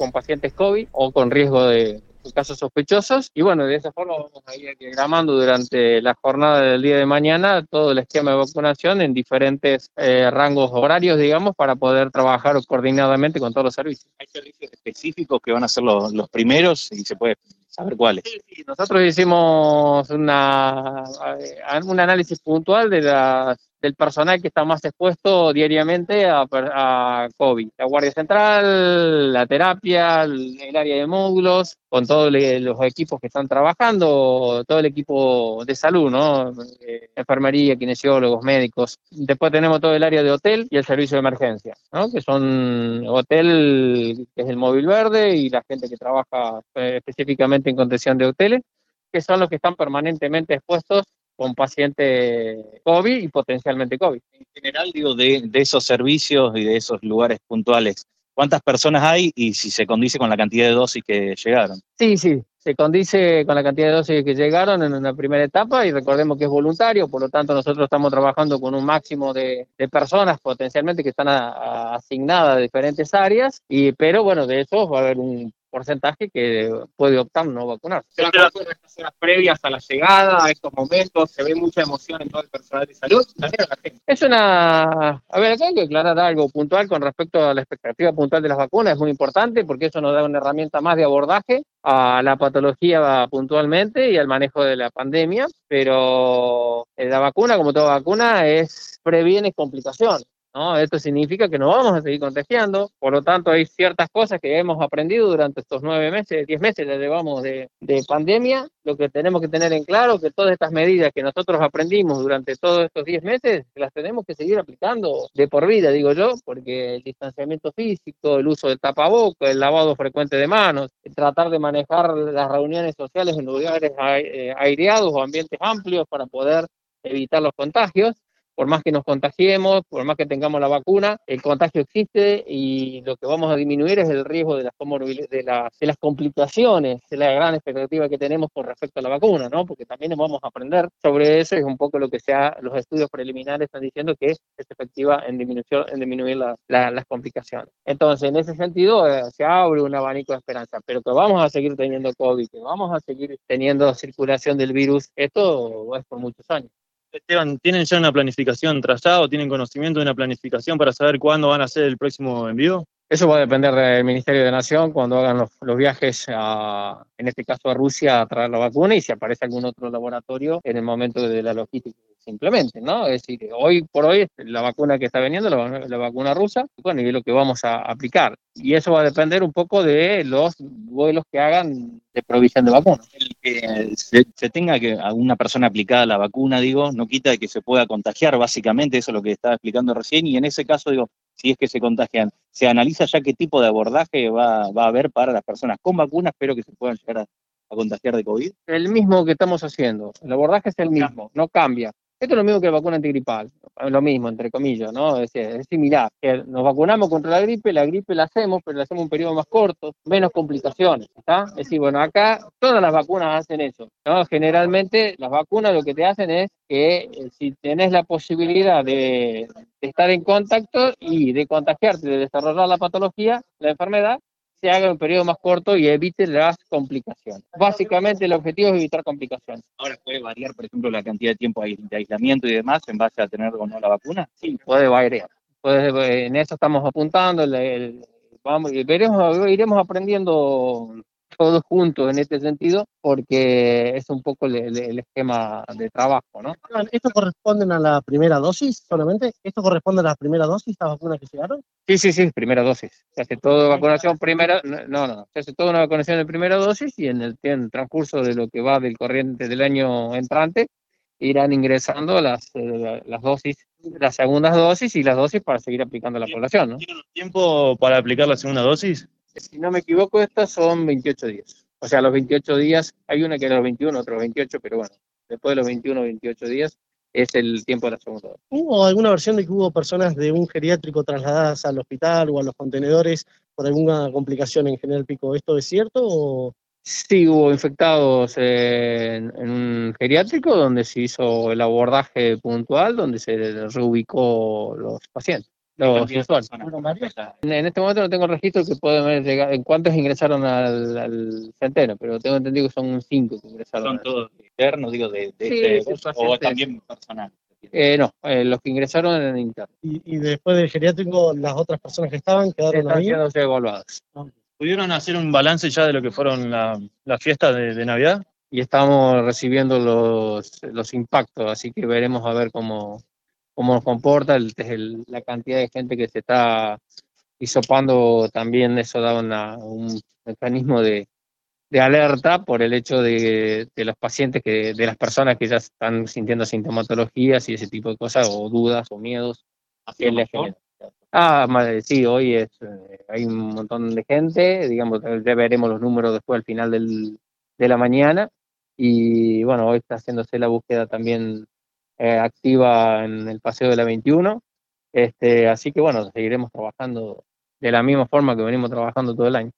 con pacientes COVID o con riesgo de casos sospechosos. Y bueno, de esa forma vamos a ir diagramando durante la jornada del día de mañana todo el esquema de vacunación en diferentes eh, rangos horarios, digamos, para poder trabajar coordinadamente con todos los servicios. ¿Hay servicios específicos que van a ser los, los primeros y se puede saber cuáles? Sí, sí, nosotros hicimos una, eh, un análisis puntual de las del personal que está más expuesto diariamente a, a, COVID. La Guardia Central, la terapia, el, área de módulos, con todos los equipos que están trabajando, todo el equipo de salud, ¿no? Eh, enfermería, kinesiólogos, médicos. Después tenemos todo el área de hotel y el servicio de emergencia, ¿no? Que son hotel, que es el móvil verde, y la gente que trabaja eh, específicamente en contención de hoteles, que son los que están permanentemente expuestos con pacientes COVID y potencialmente COVID. En general, digo, de, de, esos servicios y de esos lugares puntuales, ¿cuántas personas hay y si se condice con la cantidad de dosis que llegaron? Sí, sí, se condice con la cantidad de dosis que llegaron en una primera etapa y recordemos que es voluntario, por lo tanto nosotros estamos trabajando con un máximo de, de personas potencialmente que están a, a asignadas a diferentes áreas, y, pero bueno, de eso va a haber un porcentaje que puede optar no vacunar. las horas previas a la llegada, a estos momentos, se ve mucha emoción en todo el personal de salud. Es una, a ver, acá hay que aclarar algo puntual con respecto a la expectativa puntual de las vacunas, es muy importante porque eso nos da una herramienta más de abordaje a la patología puntualmente y al manejo de la pandemia, pero la vacuna, como toda vacuna, es previene complicaciones. ¿No? Esto significa que nos vamos a seguir contagiando, por lo tanto hay ciertas cosas que hemos aprendido durante estos nueve meses, diez meses ya llevamos de, de pandemia, lo que tenemos que tener en claro que todas estas medidas que nosotros aprendimos durante todos estos diez meses, las tenemos que seguir aplicando de por vida, digo yo, porque el distanciamiento físico, el uso del tapaboca, el lavado frecuente de manos, tratar de manejar las reuniones sociales en lugares eh, aireados o ambientes amplios para poder evitar los contagios, por más que nos contagiemos, por más que tengamos la vacuna, el contagio existe y lo que vamos a disminuir es el riesgo de las, de de las complicaciones, de la gran expectativa que tenemos con respecto a la vacuna, ¿no? Porque también vamos a aprender sobre eso, es un poco lo que sea, los estudios preliminares están diciendo que es efectiva en, disminuir, en disminuir la, la, las complicaciones. Entonces, en ese sentido, eh, se abre un abanico de esperanza, pero que vamos a seguir teniendo COVID, que vamos a seguir teniendo circulación del virus, esto es por muchos años. Esteban, ¿tienen ya una planificación trazada o tienen conocimiento de una planificación para saber cuándo van a hacer el próximo envío? Eso va a depender del Ministerio de Nación cuando hagan los, viajes, a, en este caso a Rusia, a traer la vacuna y si aparece algún otro laboratorio en el momento de la logística simplemente, ¿no? Es decir, hoy por hoy la vacuna que está veniendo, la, la vacuna rusa, bueno, y es lo que vamos a aplicar. Y eso va a depender un poco de los vuelos que hagan de provisión de vacunas. Que se, tenga que alguna persona aplicada la vacuna, digo, no quita que se pueda contagiar, básicamente, eso es lo que estaba explicando recién, y en ese caso, digo, si es que se contagian, se analiza ya qué tipo de abordaje va, va a haber para las personas con vacunas, pero que se puedan llegar a contagiar de COVID. El mismo que estamos haciendo, el abordaje es el mismo, no cambia. Esto es lo mismo que la vacuna antigripal, lo mismo, entre comillas, ¿no? Es, es similar. Nos vacunamos contra la gripe, la gripe la hacemos, pero la hacemos un periodo más corto, menos complicaciones, ¿está? Es decir, bueno, acá todas las vacunas hacen eso, ¿no? Generalmente las vacunas lo que te hacen es que eh, si tenés la posibilidad de, de estar en contacto y de contagiarte, de desarrollar la patología, la enfermedad, se haga en un periodo más corto y evite las complicaciones. Básicamente el objetivo es evitar complicaciones. Ahora puede variar, por ejemplo, la cantidad de tiempo de aislamiento y demás en base a tener o no la vacuna. Sí, puede variar. En eso estamos apuntando. El, el, vamos, veremos, iremos aprendiendo todos juntos en este sentido, porque es un poco el, el, esquema de trabajo, ¿no? ¿Esto corresponde a la primera dosis solamente? ¿Esto corresponde a la primera dosis, las vacunas que llegaron? Sí, sí, sí, primera dosis. Se hace toda vacunación primera, no, no, se hace toda una vacunación de primera dosis y en el, en el transcurso de lo que va del corriente del año entrante irán ingresando las, eh, las dosis, las segundas dosis y las dosis para seguir aplicando a la población, ¿no? ¿Tienen tiempo para aplicar la segunda dosis? Si no me equivoco, estas son 28 días. O sea, los 28 días, hay una que era los 21, otros 28, pero bueno, después de los 21 28 días es el tiempo de la segunda dosis. ¿Hubo alguna versión de que hubo personas de un geriátrico trasladadas al hospital o a los contenedores por alguna complicación en General Pico? ¿Esto es cierto o...? Sí, hubo infectados en, en, un geriátrico donde se hizo el abordaje puntual, donde se reubicó los pacientes. Los de. En, este momento no tengo registro que pueden llegado, en cuántos ingresaron al, al centeno, pero tengo entendido que son cinco que ingresaron. Son al- todos internos, digo, de, de Sí, este sí, negocio, o también personal. Eh, no, eh, los que ingresaron en interno. Y, y después del geriátrico, las otras personas que estaban quedaron Están ahí. siendo evaluados. ¿Pudieron hacer un balance ya de lo que fueron la- las fiestas de, de Navidad? y estamos recibiendo los, los impactos, así que veremos a ver cómo, cómo nos comporta el, el- la cantidad de gente que se está hisopando, también eso da una- un mecanismo de, de alerta por el hecho de, de los pacientes, que, de las personas que ya están sintiendo sintomatologías y ese tipo de cosas, o dudas o miedos. Ah, sí, hoy es, eh, hay un montón de gente, digamos, ya veremos los números después al final del, de la mañana. Y bueno, hoy está haciéndose la búsqueda también eh, activa en el paseo de la 21. Este, así que bueno, seguiremos trabajando de la misma forma que venimos trabajando todo el año.